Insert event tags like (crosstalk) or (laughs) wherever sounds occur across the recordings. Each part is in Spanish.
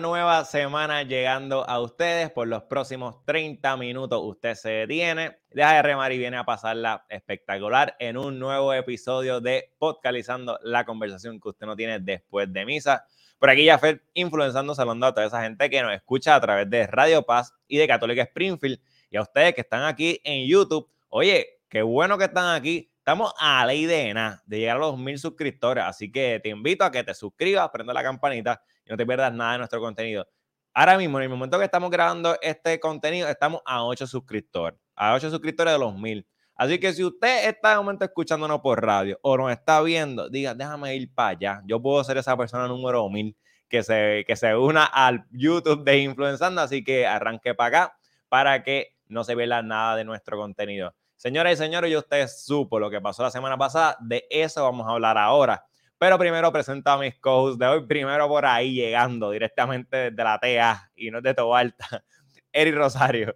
Nueva semana llegando a ustedes. Por los próximos 30 minutos usted se detiene, deja de remar y viene a pasarla espectacular en un nuevo episodio de Podcalizando la conversación que usted no tiene después de misa. Por aquí ya fue influenciando, saludando a toda esa gente que nos escucha a través de Radio Paz y de Católica Springfield. Y a ustedes que están aquí en YouTube, oye, qué bueno que están aquí. Estamos a ley de nada, de llegar a los mil suscriptores. Así que te invito a que te suscribas, prenda la campanita y no te pierdas nada de nuestro contenido. Ahora mismo, en el momento que estamos grabando este contenido, estamos a 8 suscriptores, a 8 suscriptores de los mil. Así que si usted está de momento escuchándonos por radio o nos está viendo, diga, déjame ir para allá. Yo puedo ser esa persona número mil que se, que se una al YouTube de Influenzando. Así que arranque para acá para que no se vea nada de nuestro contenido. Señoras y señores, yo usted supo lo que pasó la semana pasada. De eso vamos a hablar ahora. Pero primero presento a mis co de hoy. Primero por ahí llegando directamente desde la TEA y no de Tobalta. (laughs) Eri Rosario.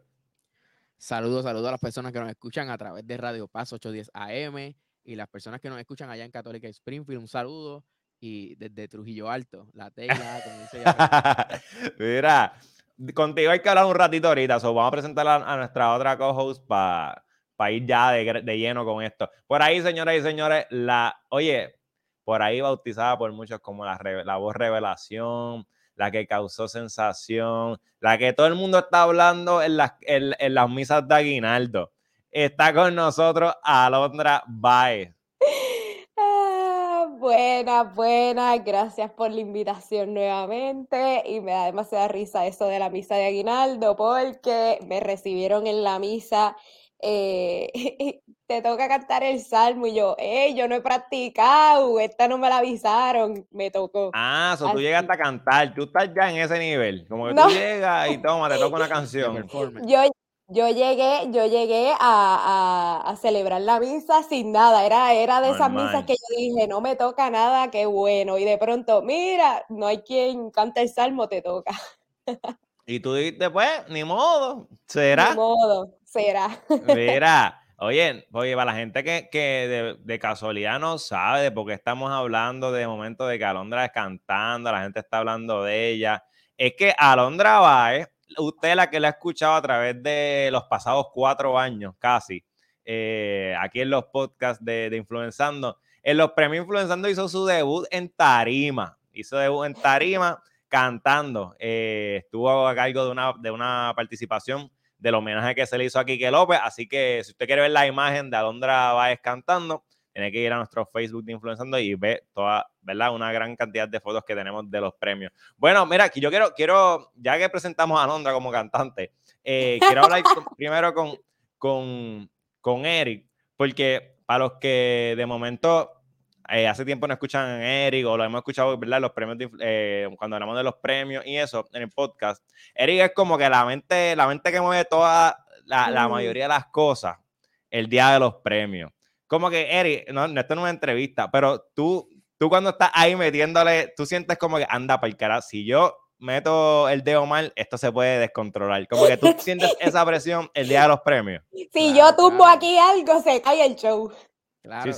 Saludos, saludos a las personas que nos escuchan a través de Radio Paz 810 AM y las personas que nos escuchan allá en Católica Springfield. Un saludo y desde Trujillo Alto, la como dice (laughs) Mira, contigo hay que hablar un ratito ahorita. So vamos a presentar a, nuestra otra co-host para ir ya de, de, lleno con esto. Por ahí, señoras y señores, la, oye, por ahí bautizada por muchos como la, voz revelación, la que causó sensación, la que todo el mundo está hablando en las, misas de Aguinaldo. Está con nosotros Alondra Baez. Ah, buenas, buenas, gracias por la invitación nuevamente y me da demasiada risa eso de la misa de Aguinaldo porque me recibieron en la misa eh, (laughs) te toca cantar el salmo y yo, eh, yo no he practicado, esta no me la avisaron, me tocó. Ah, so tú llegaste a cantar, tú estás ya en ese nivel, como que tú llegas y toma, te toca una (laughs) canción. yo, yo llegué, yo llegué a, a, celebrar la misa sin nada, era, era de esas misas que yo dije, no me toca nada, qué bueno, y de pronto, mira, no hay quien cante el salmo, te toca. Y tú dijiste, pues, ni modo, será. Ni modo, será. Mira, oye, oye, para la gente que, que de, casualidad no sabe de por qué estamos hablando de momento de que Alondra es cantando, la gente está hablando de ella, es que Alondra Baez, usted la que la ha escuchado a través de los pasados cuatro años casi, eh, aquí en los podcasts de, de Influenzando, en los premios Influenzando hizo su debut en Tarima, hizo debut en Tarima cantando. Eh, estuvo a cargo de una, de una participación del homenaje que se le hizo a Quique López. Así que si usted quiere ver la imagen de Alondra Báez cantando, tiene que ir a nuestro Facebook de Influenciando y ver toda, ¿verdad? Una gran cantidad de fotos que tenemos de los premios. Bueno, mira, aquí yo quiero, quiero, ya que presentamos a Alondra como cantante, eh, quiero hablar (laughs) primero con, con, con Eric, porque para los que de momento eh, hace tiempo no escuchan a Eric o lo hemos escuchado, ¿verdad? Los premios, eh, cuando hablamos de los premios y eso en el podcast. Eric es como que la mente, la mente que mueve toda la, mayoría de las cosas el día de los premios. Como que, Eric, no, esto no es una entrevista, pero tú, tú cuando estás ahí metiéndole, tú sientes como que anda para el carajo. Si yo meto el dedo mal, esto se puede descontrolar. Como que tú sientes (laughs) esa presión el día de los premios. Si yo tumbo aquí algo, se cae el show. Claro,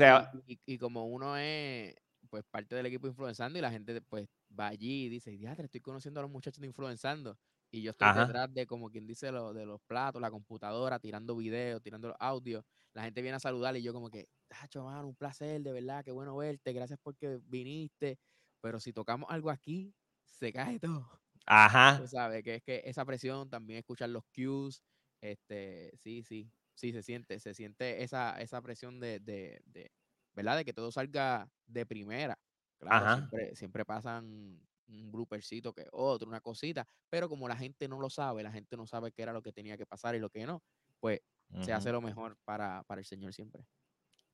y, como uno es pues parte del equipo influenzando y la gente pues va allí y dice, ya estoy conociendo a los muchachos de influenzando y yo estoy detrás de como quien dice lo, de los platos, la computadora, tirando videos, tirando los audios, la gente viene a saludar y yo como que, tacho, mano, un placer, de verdad, qué bueno verte, gracias porque viniste, pero si tocamos algo aquí, se cae todo. (laughs) Ajá. Tú sabes, que es que esa presión, también escuchar los cues, este, sí, sí, sí, se siente, se siente esa, esa presión de, de, de, ¿verdad? De que todo salga de primera. Claro, siempre, siempre pasan un bloopercito que otro, una cosita, pero como la gente no lo sabe, la gente no sabe qué era lo que tenía que pasar y lo que no, pues se hace lo mejor para, para el Señor siempre.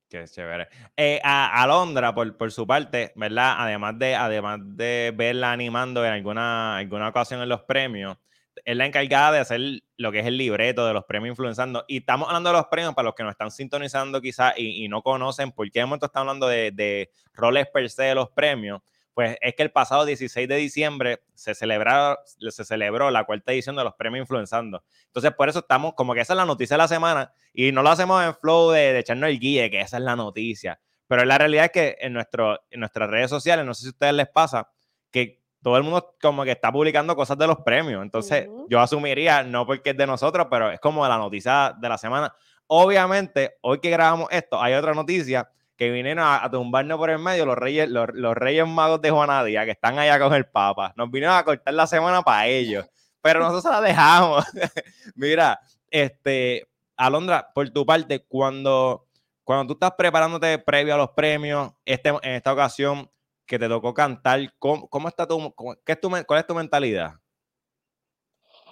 Qué chévere. Eh, a Alondra, por, por, su parte, ¿verdad? Además de, además de verla animando en alguna, alguna ocasión en los premios, es la encargada de hacer lo que es el libreto de los premios influenzando. Y estamos hablando de los premios para los que nos están sintonizando quizás y, no conocen por qué de momento estamos hablando de, roles per se de los premios. Pues es que el pasado 16 de diciembre se, se celebró la cuarta edición de los premios influenzando. Entonces, por eso estamos como que esa es la noticia de la semana y no lo hacemos en flow de, de echarnos el guille, que esa es la noticia. Pero la realidad es que en, nuestro, en nuestras redes sociales, no sé si a ustedes les pasa, que todo el mundo como que está publicando cosas de los premios. Entonces, yo asumiría, no porque es de nosotros, pero es como la noticia de la semana. Obviamente, hoy que grabamos esto, hay otra noticia que vinieron a, tumbarnos por el medio los reyes, los, reyes magos de Juanadía, que están allá con el Papa. Nos vinieron a cortar la semana para ellos, pero nosotros la dejamos. (laughs) Mira, este, Alondra, por tu parte, cuando, cuando tú estás preparándote previo a los premios, este, en esta ocasión que te tocó cantar, ¿cómo, cómo está tu, qué es tu, cuál es tu mentalidad?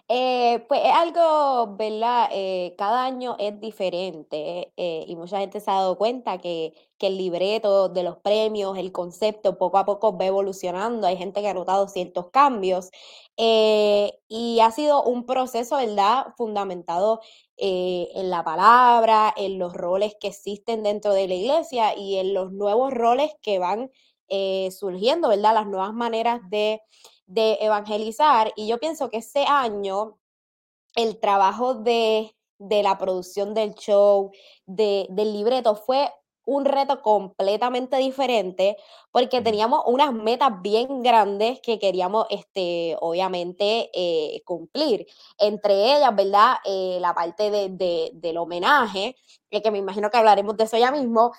Eh, pues es algo, ¿verdad? Eh, cada año es diferente eh, y mucha gente se ha dado cuenta que, que, el libreto de los premios, el concepto, poco a poco va evolucionando. Hay gente que ha notado ciertos cambios y ha sido un proceso, ¿verdad? Fundamentado en la palabra, en los roles que existen dentro de la iglesia y en los nuevos roles que van surgiendo, ¿verdad? Las nuevas maneras de de evangelizar y yo pienso que ese año el trabajo de, de la producción del show, de, del libreto, fue un reto completamente diferente porque teníamos unas metas bien grandes que queríamos, este, obviamente, eh, cumplir. Entre ellas, ¿verdad? Eh, la parte de, del homenaje, eh, que me imagino que hablaremos de eso ya mismo,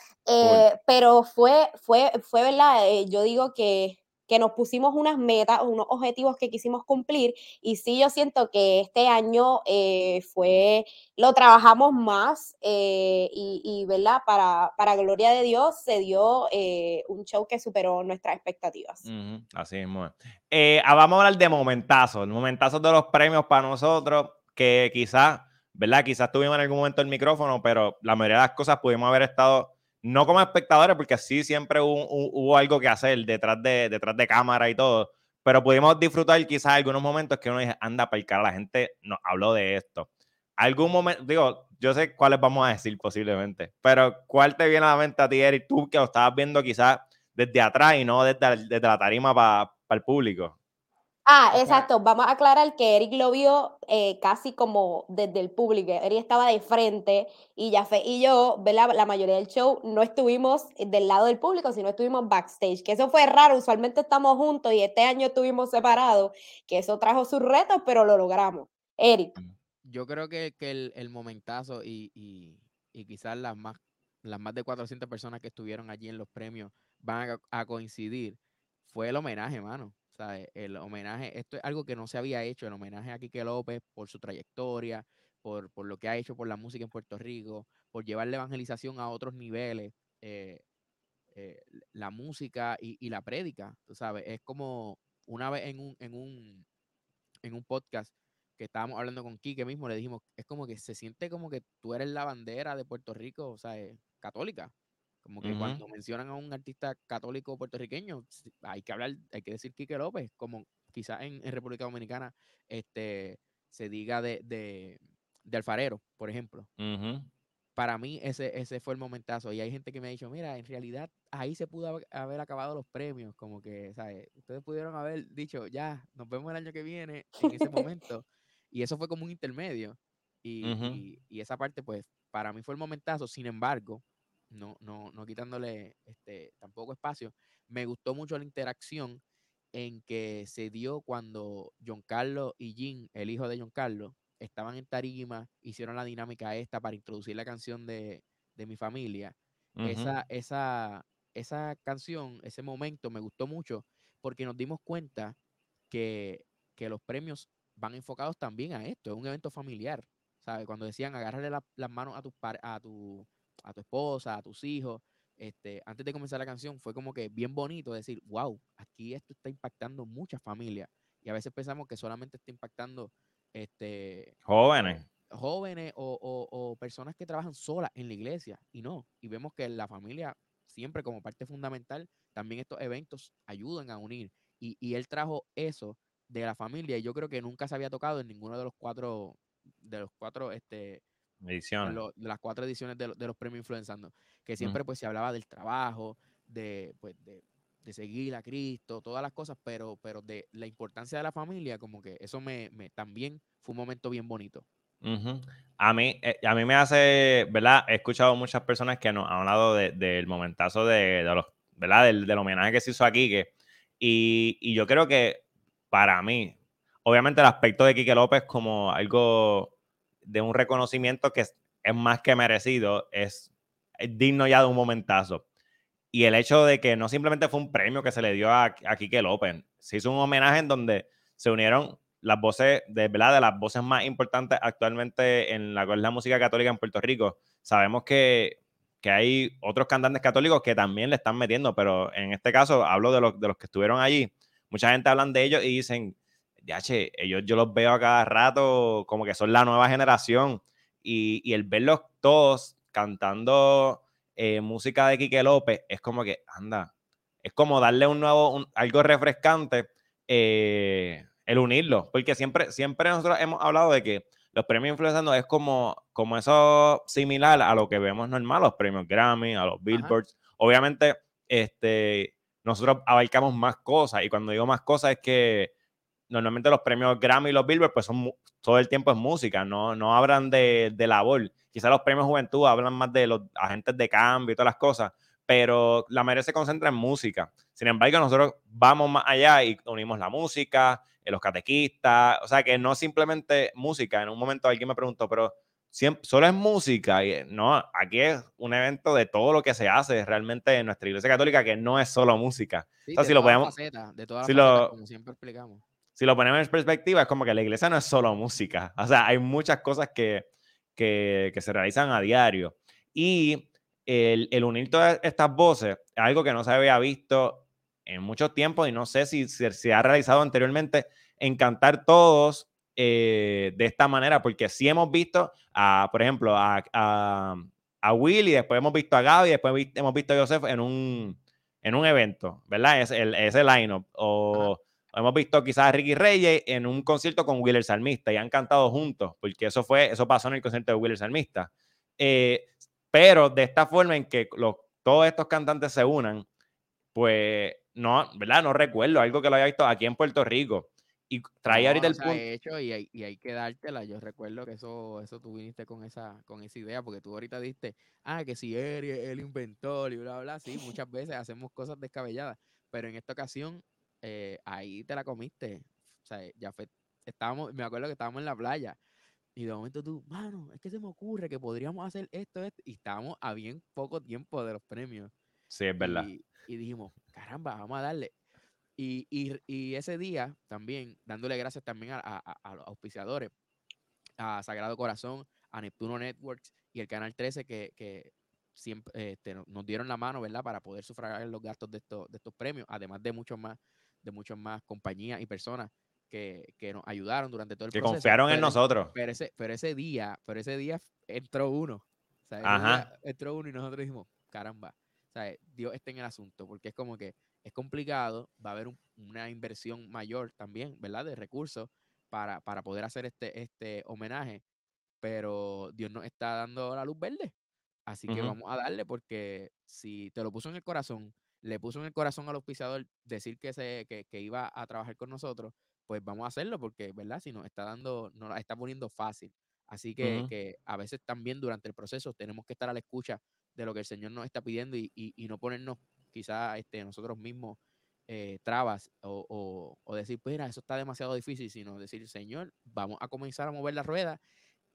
pero fue, fue, fue, ¿verdad? yo digo que que nos pusimos unas metas, unos objetivos que quisimos cumplir y sí yo siento que este año eh, fue, lo trabajamos más eh, y, ¿verdad? Para, para gloria de Dios se dio eh, un show que superó nuestras expectativas. así mismo. Ah, vamos a hablar de momentazos, momentazos de los premios para nosotros que quizás, ¿verdad? Quizás tuvimos en algún momento el micrófono, pero la mayoría de las cosas pudimos haber estado no como espectadores, porque sí siempre hubo, algo que hacer detrás de, detrás de cámara y todo, pero pudimos disfrutar quizás algunos momentos que uno dice, anda, para la gente nos habló de esto. Algún momento, digo, yo sé cuáles vamos a decir posiblemente, pero ¿cuál te viene a la mente a ti, Eric, tú que lo estabas viendo quizás desde atrás y no desde, desde la tarima para el público? Ah, exacto. Vamos a aclarar que Eric lo vio eh, casi como desde el público. Eric estaba de frente y Jafé y yo, ¿verdad? la mayoría del show, no estuvimos del lado del público, sino estuvimos backstage. Que eso fue raro. Usualmente estamos juntos y este año estuvimos separados. Que eso trajo sus retos, pero lo logramos. Eric. Mm, yo creo que, el, momentazo y, quizás las más, las más de 400 personas que estuvieron allí en los premios van a, a coincidir. Fue el homenaje, mano. El homenaje, esto es algo que no se había hecho, el homenaje a Quique López por su trayectoria, por, lo que ha hecho por la música en Puerto Rico, por llevar la evangelización a otros niveles, eh, eh, la música y, la prédica, tú sabes, es como una vez en un, en un, en un podcast que estábamos hablando con Quique mismo, le dijimos, es como que se siente como que tú eres la bandera de Puerto Rico, o sea, católica, como que cuando mencionan a un artista católico puertorriqueño, hay que hablar, hay que decir Quique López, como quizás en, República Dominicana este, se diga de, de, Alfarero, por ejemplo. Para mí ese, ese fue el momentazo. Y hay gente que me ha dicho, mira, en realidad ahí se pudo haber acabado los premios, como que, ¿sabes? Ustedes pudieron haber dicho, ya, nos vemos el año que viene en ese momento. (laughs) y eso fue como un intermedio. y, y esa parte, pues, para mí fue el momentazo. Sin embargo, no, no, no quitándole este, tampoco espacio. Me gustó mucho la interacción en que se dio cuando John Carlos y Jim, el hijo de John Carlos, estaban en tarima, hicieron la dinámica esta para introducir la canción de, mi familia. esa, esa, esa canción, ese momento me gustó mucho porque nos dimos cuenta que, los premios van enfocados también a esto, es un evento familiar. ¿sabes? Cuando decían agárrale las manos a tu, a tu a tu esposa, a tus hijos. Este, antes de comenzar la canción fue como que bien bonito decir, wow, aquí esto está impactando muchas familias. Y a veces pensamos que solamente está impactando este, jóvenes. Jóvenes o, personas que trabajan solas en la iglesia. Y no, y vemos que la familia, siempre como parte fundamental, también estos eventos ayudan a unir. Y, y él trajo eso de la familia y yo creo que nunca se había tocado en ninguno de los cuatro, de los cuatro este, Ediciones. de las cuatro ediciones de, los premios Influenzando, que siempre pues se hablaba del trabajo, de, pues, de, seguir a Cristo, todas las cosas, pero, pero de la importancia de la familia, como que eso me, también fue un momento bien bonito. A mí, eh, a mí me hace, ¿verdad? He escuchado muchas personas que nos han hablado del momentazo de, los, ¿verdad? Del, homenaje que se hizo aquí, que, y, y yo creo que para mí, obviamente el aspecto de Quique López como algo de un reconocimiento que es, más que merecido, es, digno ya de un momentazo. Y el hecho de que no simplemente fue un premio que se le dio a, a Quique López, se hizo un homenaje en donde se unieron las voces, de verdad, de las voces más importantes actualmente en la, la música católica en Puerto Rico. Sabemos que, que, hay otros cantantes católicos que también le están metiendo, pero en este caso hablo de los, de los que estuvieron allí. Mucha gente hablan de ellos y dicen, ya, che, ellos yo los veo a cada rato como que son la nueva generación. Y, y el verlos todos cantando eh, música de Quique López es como que, anda, es como darle un nuevo, algo refrescante. Eh, el unirlo, porque siempre, siempre nosotros hemos hablado de que los premios influenciando es como, como eso similar a lo que vemos normal, los premios Grammy, a los Billboards. Obviamente, este, nosotros abarcamos más cosas y cuando digo más cosas es que normalmente los premios Grammy y los Billboard pues son todo el tiempo es música, no, no hablan de, de labor. Quizás los premios Juventud hablan más de los agentes de cambio y todas las cosas, pero la mayoría se concentra en música. Sin embargo, nosotros vamos más allá y unimos la música, eh, los catequistas, o sea que no simplemente música. En un momento alguien me preguntó, pero solo es música. Y eh, no, aquí es un evento de todo lo que se hace realmente en nuestra iglesia católica, que no es solo música. si lo ponemos, de todas si como siempre explicamos. Si lo ponemos en perspectiva, es como que la iglesia no es solo música. O sea, hay muchas cosas que, que, que se realizan a diario. Y el, el, unir todas estas voces es algo que no se había visto en mucho tiempo y no sé si se, ha realizado anteriormente en cantar todos eh, de esta manera, porque sí hemos visto, a, por ejemplo, a, a, a Will y después hemos visto a Gaby, después hemos visto a Joseph en un, en un evento, ¿verdad? Es el, ese line-up. O, hemos visto quizás a Ricky Reyes en un concierto con Will el Salmista y han cantado juntos, porque eso fue, eso pasó en el concierto de Will el Salmista. Eh, pero de esta forma en que los, todos estos cantantes se unan, pues no, ¿verdad? No recuerdo algo que lo haya visto aquí en Puerto Rico. Y traía ahorita el punto. hecho y hay, y hay, que dártela. Yo recuerdo que eso, eso tú viniste con esa, con esa idea, porque tú ahorita diste, ah, que si él, él inventó y bla, bla. Sí, muchas veces hacemos cosas descabelladas, pero en esta ocasión, eh, ahí te la comiste. O sea, ya fue, estábamos, me acuerdo que estábamos en la playa y de momento tú, mano, es que se me ocurre que podríamos hacer esto, esto. Y estábamos a bien poco tiempo de los premios. Sí, es verdad. Y, dijimos, caramba, vamos a darle. Y, y, ese día también, dándole gracias también a, a, los auspiciadores, a Sagrado Corazón, a Neptuno Networks y el Canal 13 que, que siempre este, nos dieron la mano, ¿verdad? Para poder sufragar los gastos de estos, de estos premios, además de muchos más, de muchos más compañías y personas que, nos ayudaron durante todo el que proceso. Que confiaron en nosotros. Pero ese, pero ese día, pero ese día entró uno. entró uno y nosotros dijimos, caramba, Dios está en el asunto, porque es como que es complicado, va a haber una inversión mayor también, ¿verdad? De recursos para, para poder hacer este, este homenaje, pero Dios nos está dando la luz verde. Así que vamos a darle porque si te lo puso en el corazón, le puso en el corazón al auspiciador decir que, se, que, que iba a trabajar con nosotros, pues vamos a hacerlo porque, ¿verdad? Si nos está dando, nos la está poniendo fácil. Así que, que, a veces también durante el proceso tenemos que estar a la escucha de lo que el Señor nos está pidiendo y, y, no ponernos quizás este, nosotros mismos eh, trabas o, o, o, decir, pues eso está demasiado difícil, sino decir, Señor, vamos a comenzar a mover la rueda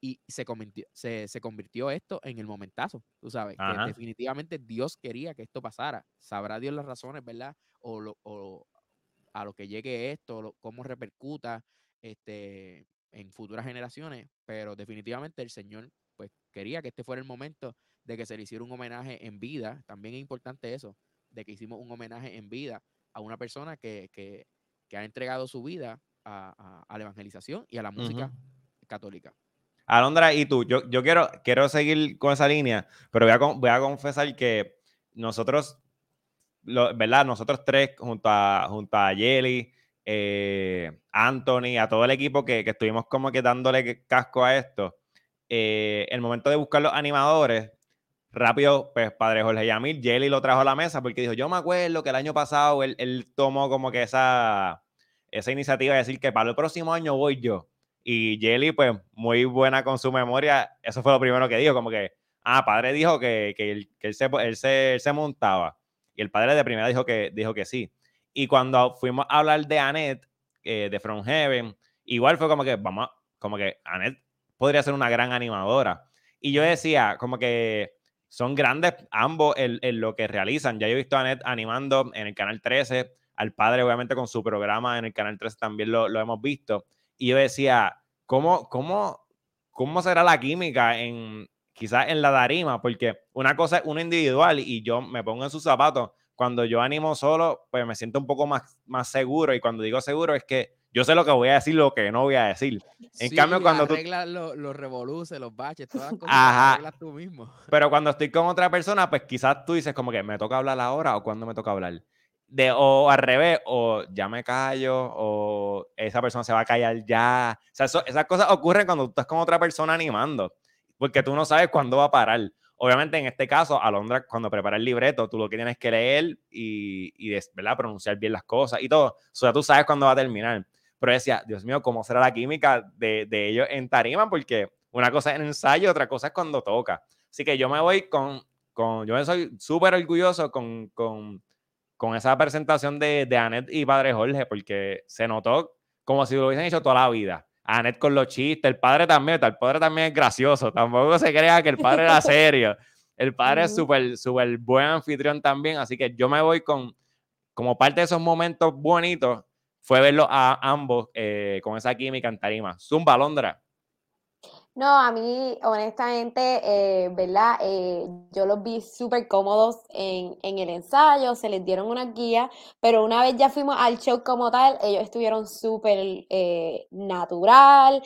y se convirtió, se, se convirtió esto en el momentazo, tú sabes, que definitivamente Dios quería que esto pasara. Sabrá Dios las razones, ¿verdad? O, lo, o a lo que llegue esto, cómo repercuta este, en futuras generaciones, pero definitivamente el Señor pues quería que este fuera el momento de que se le hiciera un homenaje en vida. También es importante eso, de que hicimos un homenaje en vida a una persona que, que, que ha entregado su vida a, a, la evangelización y a la música católica. Alondra, y tú, yo, yo quiero, quiero seguir con esa línea, pero voy a, voy a confesar que nosotros ¿verdad? Nosotros tres, junto a, junto Jelly, eh, Anthony, a todo el equipo que, que, estuvimos como que dándole casco a esto, eh, el momento de buscar los animadores, rápido, pues Padre Jorge Yamil, Jelly lo trajo a la mesa porque dijo, yo me acuerdo que el año pasado él, él tomó como que esa, esa iniciativa de decir que para el próximo año voy yo. Y Jelly, pues muy buena con su memoria, eso fue lo primero que dijo, como que, ah, padre dijo que, que, él, que él, se, él, se, él se montaba. Y el padre de primera dijo que, dijo que sí. Y cuando fuimos a hablar de Annette, eh, de From Heaven. Igual fue como que, vamos, como que Annette podría ser una gran animadora. Y yo decía, como que son grandes ambos en, lo que realizan. Ya yo he visto a Annette animando en el Canal 13, al padre obviamente con su programa en el Canal 13 también lo, lo hemos visto. Y yo decía, ¿cómo, cómo, cómo será la química en quizás en la darima? Porque una cosa es uno individual y yo me pongo en sus zapatos. Cuando yo animo solo, pues me siento un poco más, más seguro. Y cuando digo seguro es que yo sé lo que voy a decir, lo que no voy a decir. En cambio, cuando tú. los, los revoluces, los baches, todas las cosas Ajá. tú mismo. Pero cuando estoy con otra persona, pues quizás tú dices, como que me toca hablar ahora o cuando me toca hablar. De, o al revés, o ya me callo, o esa persona se va a callar ya. O sea, esas cosas ocurren cuando tú estás con otra persona animando, porque tú no sabes cuándo va a parar. Obviamente, en este caso, Alondra, cuando prepara el libreto, tú lo que tienes que leer y, y ¿verdad? pronunciar bien las cosas y todo. O sea, tú sabes cuándo va a terminar. Pero decía, Dios mío, ¿cómo será la química de, de ellos en tarima? Porque una cosa es en ensayo, otra cosa es cuando toca. Así que yo me voy con, con yo me soy súper orgulloso con, con, con, esa presentación de, de Annette y Padre Jorge, porque se notó como si lo hubiesen hecho toda la vida. Annette con los chistes, el padre también, el padre también es gracioso, tampoco se crea que el padre era (laughs) serio. El padre es súper, súper buen anfitrión también, así que yo me voy con, como parte de esos momentos bonitos, fue verlo a ambos eh, con esa química en tarima. Zumba, Londra. No, a mí, honestamente, eh, ¿verdad? Eh, yo los vi súper cómodos en, en, el ensayo, se les dieron una guía, pero una vez ya fuimos al show como tal, ellos estuvieron súper natural,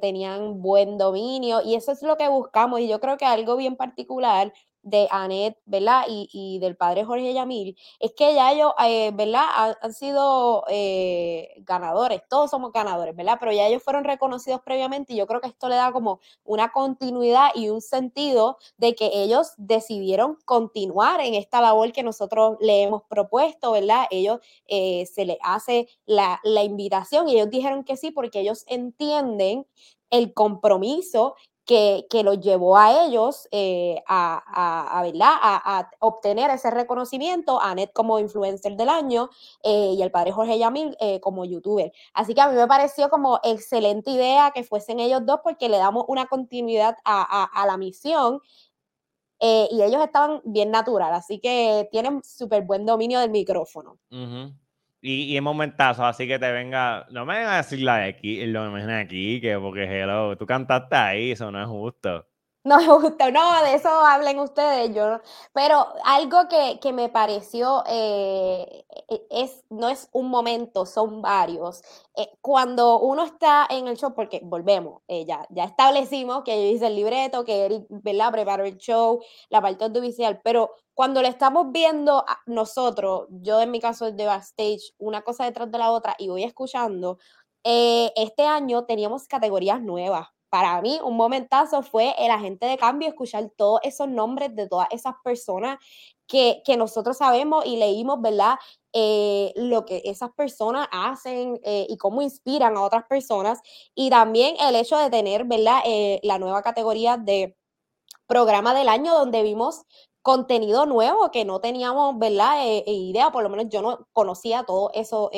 tenían buen dominio, y eso es lo que buscamos, y yo creo que algo bien particular de Anet, ¿verdad? Y, y, del padre Jorge Yamil, es que ya ellos, eh, ¿verdad? Han, sido eh, ganadores, todos somos ganadores, ¿verdad? Pero ya ellos fueron reconocidos previamente y yo creo que esto le da como una continuidad y un sentido de que ellos decidieron continuar en esta labor que nosotros le hemos propuesto, ¿verdad? Ellos eh, se les hace la, la invitación y ellos dijeron que sí porque ellos entienden el compromiso que, que los llevó a ellos eh, a, a, ¿verdad? A, obtener ese reconocimiento, a Net como influencer del año eh, y el padre Jorge Yamil eh, como youtuber. Así que a mí me pareció como excelente idea que fuesen ellos dos porque le damos una continuidad a, la misión y ellos estaban bien natural, así que tienen súper buen dominio del micrófono. Y, y en momentazo, así que te venga, no me vengas a decir la de aquí, lo me aquí, que porque hello, tú cantaste ahí, eso no es justo. No me gusta, no, de eso hablen ustedes, yo Pero algo que, que me pareció eh, e, es, no es un momento, son varios. Eh, cuando uno está en el show, porque volvemos, eh, ya, ya establecimos que yo hice el libreto, que Eric, ¿verdad? Preparó el show, la parte audiovisual, pero cuando le estamos viendo nosotros, yo en mi caso de backstage, una cosa detrás de la otra y voy escuchando, este año teníamos categorías nuevas para mí un momentazo fue el agente de cambio, escuchar todos esos nombres de todas esas personas que, nosotros sabemos y leímos, ¿verdad? Eh, lo que esas personas hacen eh, y cómo inspiran a otras personas. Y también el hecho de tener, ¿verdad? Eh, la nueva categoría de programa del año donde vimos contenido nuevo que no teníamos, ¿verdad? idea, por lo menos yo no conocía todo eso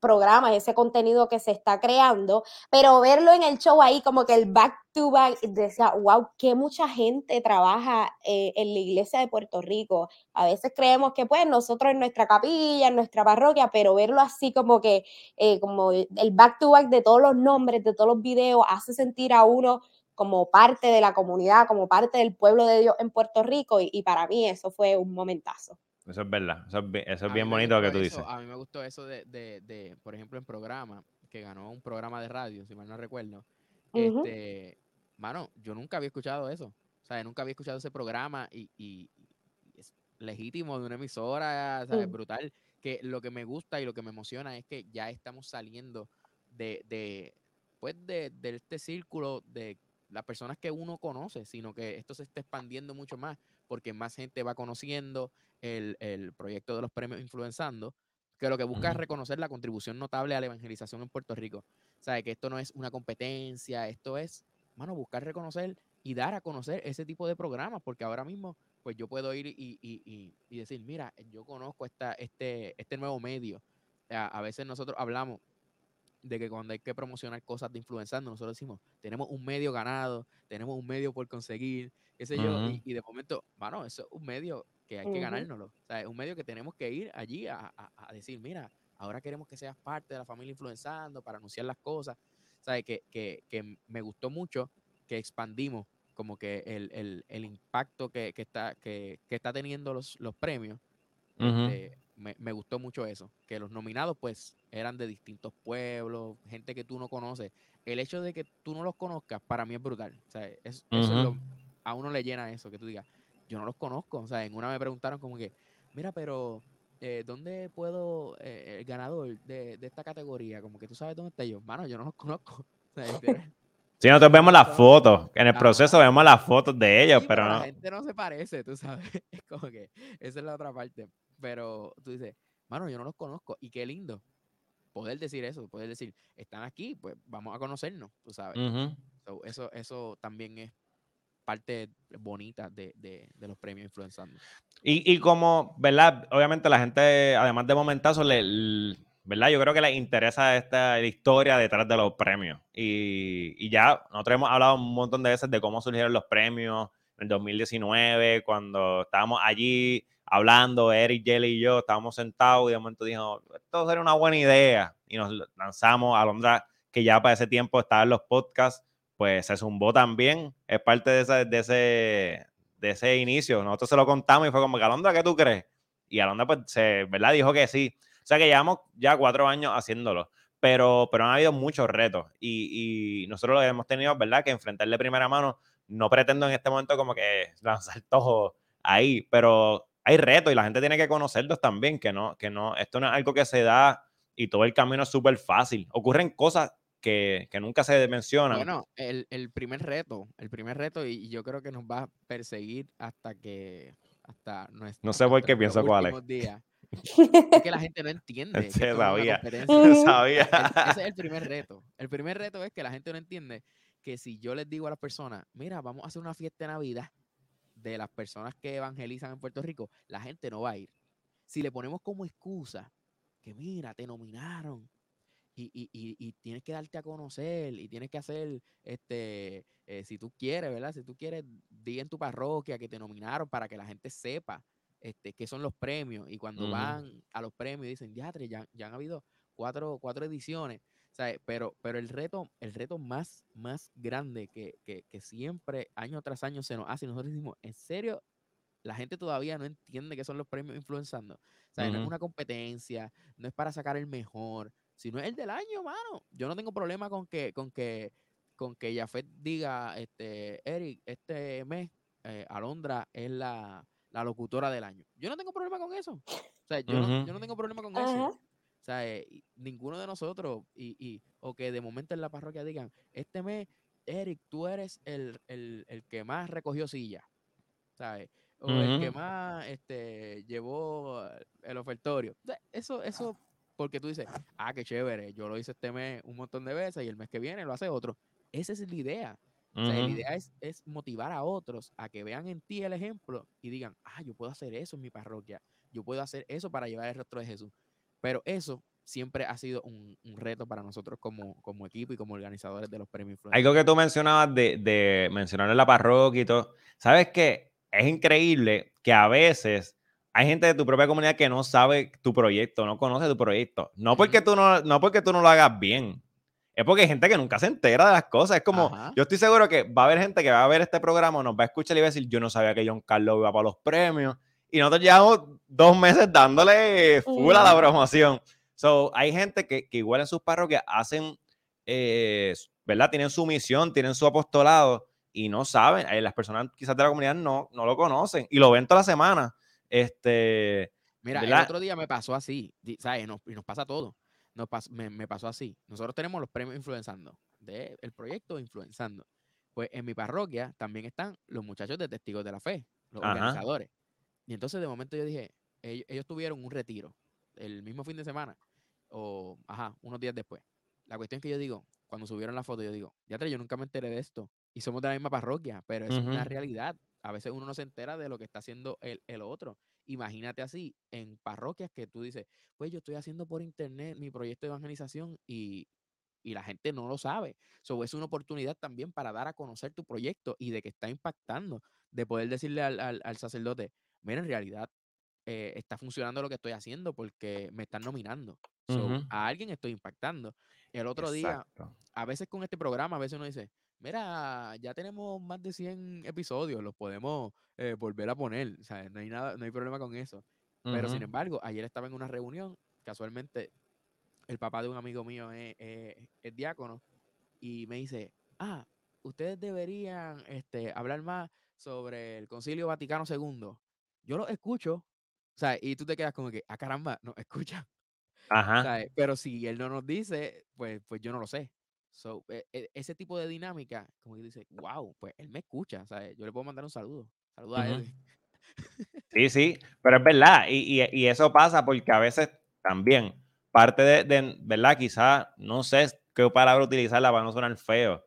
programas, ese contenido que se está creando, pero verlo en el show ahí como que el back to back, decía, wow, que mucha gente trabaja eh, en la iglesia de Puerto Rico. A veces creemos que pues nosotros en nuestra capilla, en nuestra parroquia, pero verlo así como que, eh, como el back to back de todos los nombres, de todos los videos, hace sentir a uno como parte de la comunidad, como parte del pueblo de Dios en Puerto Rico y, y para mí eso fue un momentazo. Eso es verdad. Eso es, bien, bonito lo que tú dices. A mí me gustó eso de, de, de, por ejemplo, en programa, que ganó un programa de radio, si mal no recuerdo. Este, mano, yo nunca había escuchado eso. O sea, nunca había escuchado ese programa y, y, es legítimo de una emisora, ¿sabes? Brutal. Que lo que me gusta y lo que me emociona es que ya estamos saliendo de, de pues de, de este círculo de las personas que uno conoce, sino que esto se está expandiendo mucho más porque más gente va conociendo el, el proyecto de los premios Influenzando, que lo que busca es reconocer la contribución notable a la evangelización en Puerto Rico. Sabe que esto no es una competencia, esto es, mano, buscar reconocer y dar a conocer ese tipo de programas, porque ahora mismo, pues yo puedo ir y, y, y, y decir, mira, yo conozco esta, este, este nuevo medio, a, veces nosotros hablamos de que cuando hay que promocionar cosas de influenciando, nosotros decimos, tenemos un medio ganado, tenemos un medio por conseguir, qué sé yo, y, de momento, bueno, eso es un medio que hay que ganárnoslo. O sea, es un medio que tenemos que ir allí a, decir, mira, ahora queremos que seas parte de la familia influenzando para anunciar las cosas. O sea, que, que, que me gustó mucho que expandimos como que el, el, impacto que, que está, que, está teniendo los, los premios. Este, me, me, gustó mucho eso, que los nominados pues eran de distintos pueblos, gente que tú no conoces. El hecho de que tú no los conozcas para mí es brutal. O sea, es, eso a uno le llena eso, que tú digas, yo no los conozco. O sea, en una me preguntaron como que, mira, pero eh, ¿dónde puedo, eh, el ganador de, de, esta categoría, como que tú sabes dónde está yo? Mano, yo no los conozco. Si (laughs) nosotros vemos las fotos, en el proceso vemos las fotos de ellos, pero, no. La gente no se parece, tú sabes. (laughs) Es como que esa es la otra parte. Pero tú dices, mano, yo no los conozco. Y qué lindo poder decir eso, poder decir, están aquí, pues vamos a conocernos, tú sabes. eso, eso también es parte bonita de, de, de los premios influenzando. Y, y, como, ¿verdad? Obviamente la gente, además de momentazo, le, ¿verdad? Yo creo que les interesa esta historia detrás de los premios. Y, ya nosotros hemos hablado un montón de veces de cómo surgieron los premios en el 2019, cuando estábamos allí hablando, Eric, Jelly y yo, estábamos sentados y de momento dijimos, esto sería una buena idea. Y nos lanzamos a Londra, que ya para ese tiempo estaba en los podcasts, pues se zumbó también. Es parte de ese, de ese, de ese inicio. Nosotros se lo contamos y fue como, Alondra, ¿qué tú crees? Y Alondra, pues, se, ¿verdad? Dijo que sí. O sea que llevamos ya cuatro años haciéndolo, pero, pero han habido muchos retos y, nosotros lo hemos tenido, ¿verdad? Que enfrentar de primera mano. No pretendo en este momento como que (laughs) lanzar todo ahí, pero hay retos y la gente tiene que conocerlos también, que no, que no, esto no es algo que se da y todo el camino es súper fácil. Ocurren cosas que, nunca se mencionan. Bueno, el, el, primer reto, el primer reto, y yo creo que nos va a perseguir hasta que, hasta nuestro, No sé por qué pienso cuál es. (laughs) es que la gente no (laughs) entiende. Se sabía. (laughs) sabía. ese es el primer reto. El primer reto es que la gente no entiende que si yo les digo a las personas, mira, vamos a hacer una fiesta de Navidad de las personas que evangelizan en Puerto Rico, la gente no va a ir. Si le ponemos como excusa que mira, te nominaron y, y, y, tienes que darte a conocer y tienes que hacer, este, eh, si tú quieres, ¿verdad? Si tú quieres, di en tu parroquia que te nominaron para que la gente sepa este, qué son los premios. Y cuando van a los premios dicen, ya, ya, ya han habido cuatro, cuatro ediciones. pero, pero el reto, el reto más, más grande que, que, que, siempre, año tras año, se nos hace, y nosotros decimos, en serio, la gente todavía no entiende qué son los premios influenzando. O sea, no es una competencia, no es para sacar el mejor, sino es el del año, mano. Yo no tengo problema con que, con que, con que Jafet diga, este, Eric, este mes, eh, Alondra es la, la locutora del año. Yo no tengo problema con eso. O sea, yo, no, yo no, tengo problema con eso. O sea, eh, ninguno de nosotros, y, y, o que de momento en la parroquia digan, este mes, Eric, tú eres el, el, el que más recogió silla, ¿sabes? O el que más este, llevó el ofertorio. eso, eso, porque tú dices, ah, qué chévere, yo lo hice este mes un montón de veces y el mes que viene lo hace otro. Esa es la idea la idea es, es, motivar a otros a que vean en ti el ejemplo y digan, ah, yo puedo hacer eso en mi parroquia, yo puedo hacer eso para llevar el rostro de Jesús. Pero eso siempre ha sido un, un reto para nosotros como, como, equipo y como organizadores de los premios. Algo que tú mencionabas de, de mencionar en la parroquia y todo, ¿sabes qué? Es increíble que a veces hay gente de tu propia comunidad que no sabe tu proyecto, no conoce tu proyecto. No porque, tú no, no porque tú no lo hagas bien, es porque hay gente que nunca se entera de las cosas. Es como, yo estoy seguro que va a haber gente que va a ver este programa, nos va a escuchar y va a decir, yo no sabía que John Carlos iba para los premios. Y nosotros llevamos dos meses dándole full a la promoción. So, hay gente que, que igual en sus parroquias hacen, eh, ¿verdad? Tienen su misión, tienen su apostolado y no saben. Eh, las personas quizás de la comunidad no, no lo conocen y lo ven toda la semana. Este, Mira, el otro día me pasó así, ¿sabes? y nos pasa todo me, pasó así. Nosotros tenemos los premios Influenzando, del el proyecto Influenzando. Pues en mi parroquia también están los muchachos de Testigos de la Fe, los organizadores. Y entonces de momento yo dije, ellos, tuvieron un retiro el mismo fin de semana, o, ajá, unos días después. La cuestión es que yo digo, cuando subieron la foto, yo digo, ya yo nunca me enteré de esto. Y somos de la misma parroquia, pero es una realidad. A veces uno no se entera de lo que está haciendo el, el otro. Imagínate así, en parroquias que tú dices, pues yo estoy haciendo por internet mi proyecto de evangelización y, y la gente no lo sabe. So, es una oportunidad también para dar a conocer tu proyecto y de que está impactando, de poder decirle al, al, al sacerdote, mira, en realidad eh, está funcionando lo que estoy haciendo porque me están nominando. A alguien estoy impactando. El otro día, a veces con este programa, a veces uno dice, mira, ya tenemos más de 100 episodios, los podemos eh, volver a poner. O sea, no hay, nada, no hay problema con eso. Pero sin embargo, ayer estaba en una reunión, casualmente el papá de un amigo mío es, diácono y me dice, ah, ustedes deberían este, hablar más sobre el Concilio Vaticano II. Yo lo escucho, sea, y tú te quedas como que, ah, caramba, no, (laughs) escucha. Ajá. Pero si él no nos dice, pues, pues yo no lo sé. So, e, e, ese tipo de dinámica, como que dice, wow, pues él me escucha, ¿sabes? Yo le puedo mandar un saludo. Saludo a él. Sí, sí, pero es verdad, y, y, y, eso pasa porque a veces también parte de, de ¿verdad? Quizás, no sé qué palabra utilizarla para no sonar feo,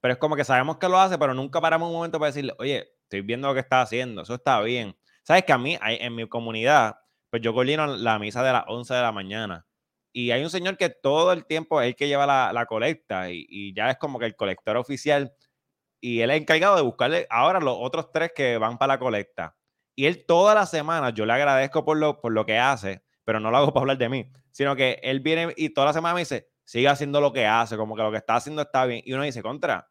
pero es como que sabemos que lo hace, pero nunca paramos un momento para decirle, oye, estoy viendo lo que está haciendo, eso está bien. Sabes que a mí, en mi comunidad, pues yo coordino la misa de las 11 de la mañana. Y hay un señor que todo el tiempo es el que lleva la, colecta y, ya es como que el colector oficial. Y él es encargado de buscarle ahora los otros tres que van para la colecta. Y él toda la semana, yo le agradezco por lo, por lo que hace, pero no lo hago para hablar de mí, sino que él viene y toda la semana me dice, sigue haciendo lo que hace, como que lo que está haciendo está bien. Y uno dice, contra,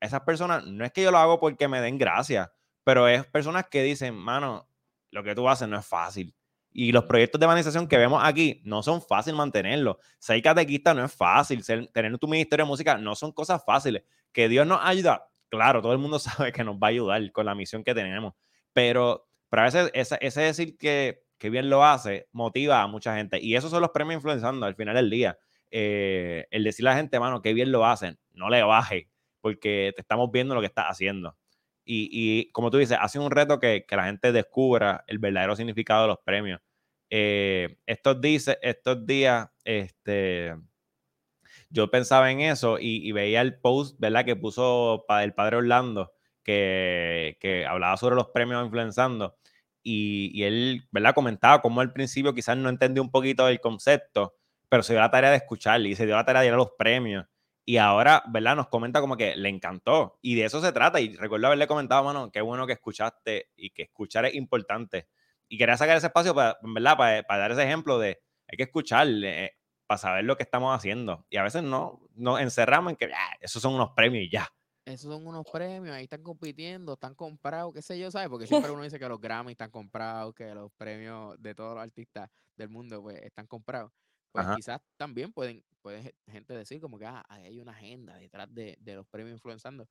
esas personas, no es que yo lo hago porque me den gracia, pero es personas que dicen, mano, lo que tú haces no es fácil. Y los proyectos de evangelización que vemos aquí no son fáciles mantenerlos. Ser catequista no es fácil. tener tu ministerio de música no son cosas fáciles. Que Dios nos ayuda. Claro, todo el mundo (laughs) sabe que nos va a ayudar con la misión que tenemos. Pero, pero a veces ese, decir que, que, bien lo hace motiva a mucha gente. Y esos son los premios influenciando al final del día. Eh, el decirle a la gente, mano, que bien lo hacen, no le baje, porque te estamos viendo lo que estás haciendo. Y, como tú dices, hace un reto que, que, la gente descubra el verdadero significado de los premios. Eh, estos, dice, estos días, este, yo pensaba en eso y, veía el post, ¿verdad? Que puso el padre Orlando, que, que hablaba sobre los premios influenzando. Y, y, él, ¿verdad? Comentaba cómo al principio quizás no entendió un poquito el concepto, pero se dio la tarea de escuchar y se dio la tarea de ir a los premios y ahora, ¿verdad? Nos comenta como que le encantó. Y de eso se trata. Y recuerdo haberle comentado, mano, qué bueno que escuchaste y que escuchar es importante. Y quería sacar ese espacio, para, ¿verdad? Para, dar ese ejemplo de hay que escuchar eh, para saber lo que estamos haciendo. Y a veces no nos encerramos en que ah, esos son unos premios y ya. Esos son unos premios, ahí están compitiendo, están comprados, qué sé yo, ¿sabes? Porque siempre uno dice que los Grammy están comprados, que los premios de todos los artistas del mundo pues están comprados pues quizás también pueden, puede gente decir como que ah, hay una agenda detrás de, los premios influenzando.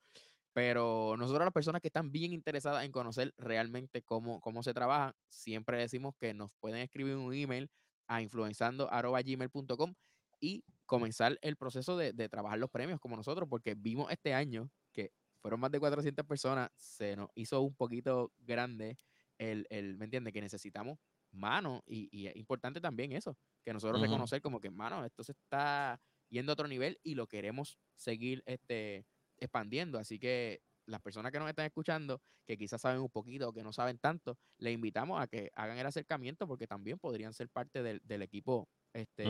Pero nosotros las personas que están bien interesadas en conocer realmente cómo, cómo se trabaja, siempre decimos que nos pueden escribir un email a influenzando.gmail.com y comenzar el proceso de, de, trabajar los premios como nosotros, porque vimos este año que fueron más de 400 personas, se nos hizo un poquito grande el, el ¿me entiendes? Que necesitamos mano, y, es importante también eso, que nosotros reconocer como que, mano, esto se está yendo a otro nivel y lo queremos seguir este, expandiendo. Así que las personas que nos están escuchando, que quizás saben un poquito o que no saben tanto, les invitamos a que hagan el acercamiento porque también podrían ser parte del, equipo este,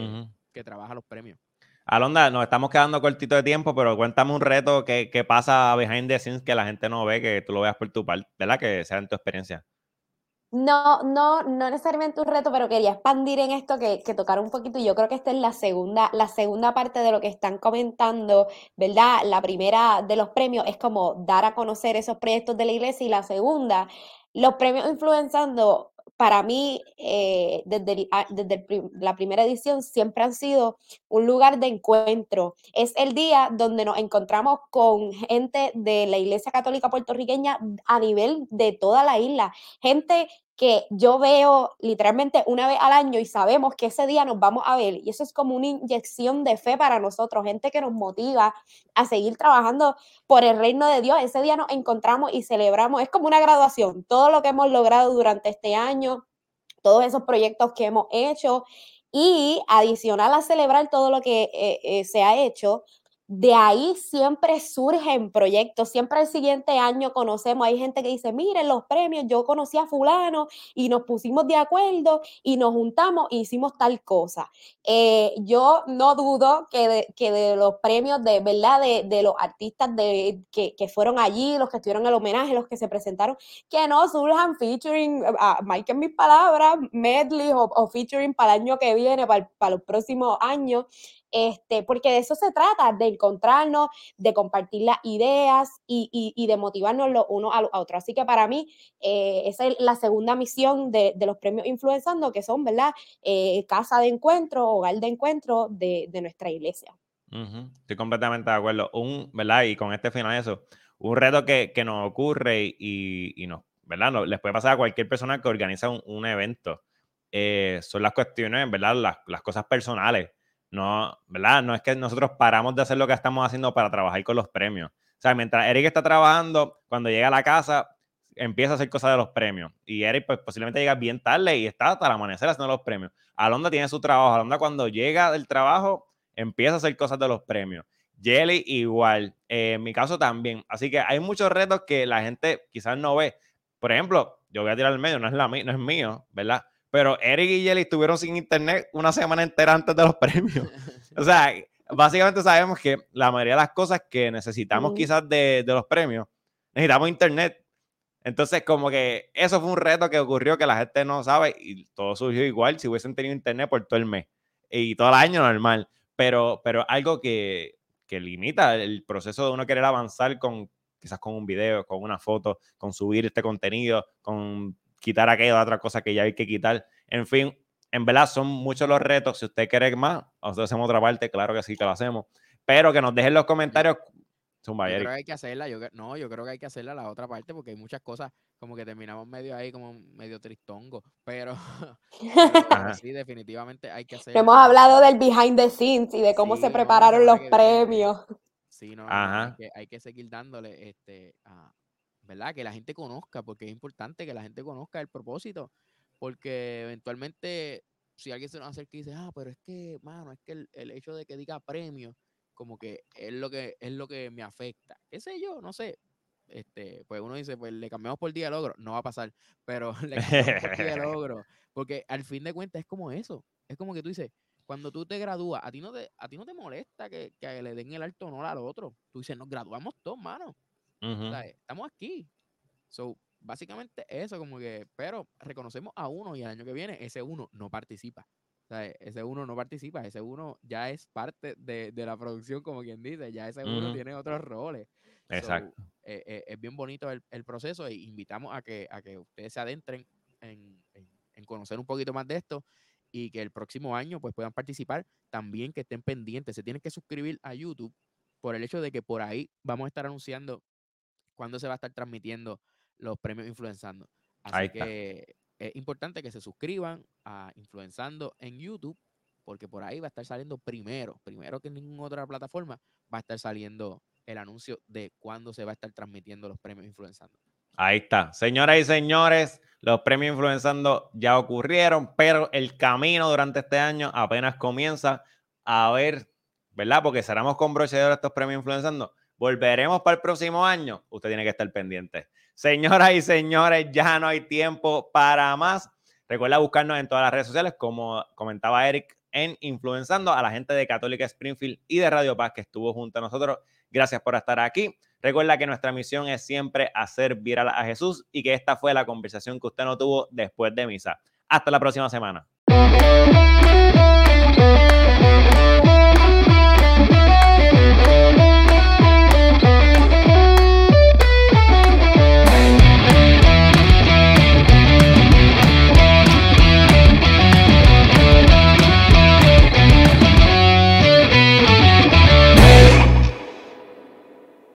que trabaja los premios. Alonda, nos estamos quedando cortito de tiempo, pero cuéntame un reto que, que pasa behind the scenes que la gente no ve, que tú lo veas por tu parte, ¿verdad? Que sea en tu experiencia. No, no, no necesariamente un reto, pero quería expandir en esto que, que tocar un poquito. Y yo creo que esta es la segunda, la segunda parte de lo que están comentando, ¿verdad? La primera de los premios es como dar a conocer esos proyectos de la iglesia y la segunda, los premios influenciando para mí, eh, desde, ah, desde la primera edición, siempre han sido un lugar de encuentro. Es el día donde nos encontramos con gente de la Iglesia Católica puertorriqueña a nivel de toda la isla. Gente que yo veo literalmente una vez al año y sabemos que ese día nos vamos a ver. Y eso es como una inyección de fe para nosotros, gente que nos motiva a seguir trabajando por el reino de Dios. Ese día nos encontramos y celebramos, es como una graduación, todo lo que hemos logrado durante este año, todos esos proyectos que hemos hecho y adicional a celebrar todo lo que eh, eh, se ha hecho, de ahí siempre surgen proyectos, siempre el siguiente año conocemos, hay gente que dice, miren los premios, yo conocí a fulano y nos pusimos de acuerdo y nos juntamos e hicimos tal cosa. Eh, yo no dudo que de, que de, los premios de, ¿verdad? De, los artistas de, que, fueron allí, los que estuvieron en el homenaje, los que se presentaron, que no surjan featuring, a Mike en mis palabras, medley o, featuring para el año que viene, para, para los próximos años. Este, porque de eso se trata, de encontrarnos, de compartir las ideas y, de motivarnos los unos a los otros. Así que para mí, eh, esa es la segunda misión de, los premios Influenzando, que son, ¿verdad? Eh, casa de encuentro, hogar de encuentro de, nuestra iglesia. Estoy completamente de acuerdo. Un, ¿verdad? Y con este final eso, un reto que, nos ocurre y, y nos, ¿verdad? No, les puede pasar a cualquier persona que organiza un, evento. Eh, son las cuestiones, ¿verdad? Las, las cosas personales no, ¿verdad? No es que nosotros paramos de hacer lo que estamos haciendo para trabajar con los premios. O sea, mientras Eric está trabajando, cuando llega a la casa, empieza a hacer cosas de los premios. Y Eric, pues posiblemente llega bien tarde y está hasta el amanecer haciendo los premios. Alonda tiene su trabajo. Alonda, cuando llega del trabajo, empieza a hacer cosas de los premios. Jelly, igual. Eh, en mi caso también. Así que hay muchos retos que la gente quizás no ve. Por ejemplo, yo voy a tirar el medio, no es, la, no es mío, ¿verdad? Pero Eric y Jelly estuvieron sin internet una semana entera antes de los (laughs) premios. O sea, básicamente sabemos que la mayoría de las cosas que necesitamos quizás de, los premios, necesitamos internet. Entonces, como que eso fue un reto que ocurrió que la gente no sabe y todo surgió igual si hubiesen tenido internet por todo el mes y todo el año normal. Pero, pero algo que, que limita el proceso de uno querer avanzar con quizás con un video, con una foto, con subir este contenido, con quitar aquella otra cosa que ya hay que quitar. En fin, en verdad son muchos los retos. Si usted quiere más, nosotros hacemos otra parte, claro que sí que lo hacemos. Pero que nos dejen los comentarios. Yo creo que hay que hacerla. Yo, no, yo creo que hay que hacerla la otra parte porque hay muchas cosas como que terminamos medio ahí, como medio tristongo. Pero, (laughs) (laughs) sí, definitivamente hay que hacerla. Hemos hablado del behind the scenes y de cómo se prepararon los premios. Sí, no, Hay, que, hay que seguir dándole este, a, ¿verdad? Que la gente conozca, porque es importante que la gente conozca el propósito, porque eventualmente si alguien se nos acerca y dice, ah, pero es que, mano, es que el, hecho de que diga premio, como que es lo que es lo que me afecta. ¿Qué sé yo? No sé. Este, pues uno dice, pues le cambiamos por día de logro, no va a pasar, (laughs) pero le cambiamos por día de (laughs) logro, porque al fin de cuentas es como eso, es como que tú dices, cuando tú te gradúas, a ti no te, a ti no te molesta que, que le den el alto honor al otro, tú dices, nos graduamos todos, mano, estamos aquí. So, básicamente eso, como que, pero reconocemos a uno y el año que viene ese uno no participa. ese uno no participa, ese uno ya es parte de, la producción, como quien dice, ya ese uno tiene otros roles. Exacto. Eh, eh, es bien bonito el, proceso e invitamos a que, a que ustedes se adentren en, en, conocer un poquito más de esto y que el próximo año pues puedan participar, también que estén pendientes, se tienen que suscribir a YouTube por el hecho de que por ahí vamos a estar anunciando cuándo se va a estar transmitiendo los premios Influenzando. Así que es importante que se suscriban a Influenzando en YouTube, porque por ahí va a estar saliendo primero, primero que en ninguna otra plataforma, va a estar saliendo el anuncio de cuándo se va a estar transmitiendo los premios Influenzando. Ahí está. Señoras y señores, los premios Influenzando ya ocurrieron, pero el camino durante este año apenas comienza a ver, ¿verdad? Porque cerramos con broche de estos premios Influenzando Volveremos para el próximo año. Usted tiene que estar pendiente. Señoras y señores, ya no hay tiempo para más. Recuerda buscarnos en todas las redes sociales, como comentaba Eric, en Influenzando a la gente de Católica Springfield y de Radio Paz que estuvo junto a nosotros. Gracias por estar aquí. Recuerda que nuestra misión es siempre hacer viral a Jesús y que esta fue la conversación que usted no tuvo después de misa. Hasta la próxima semana.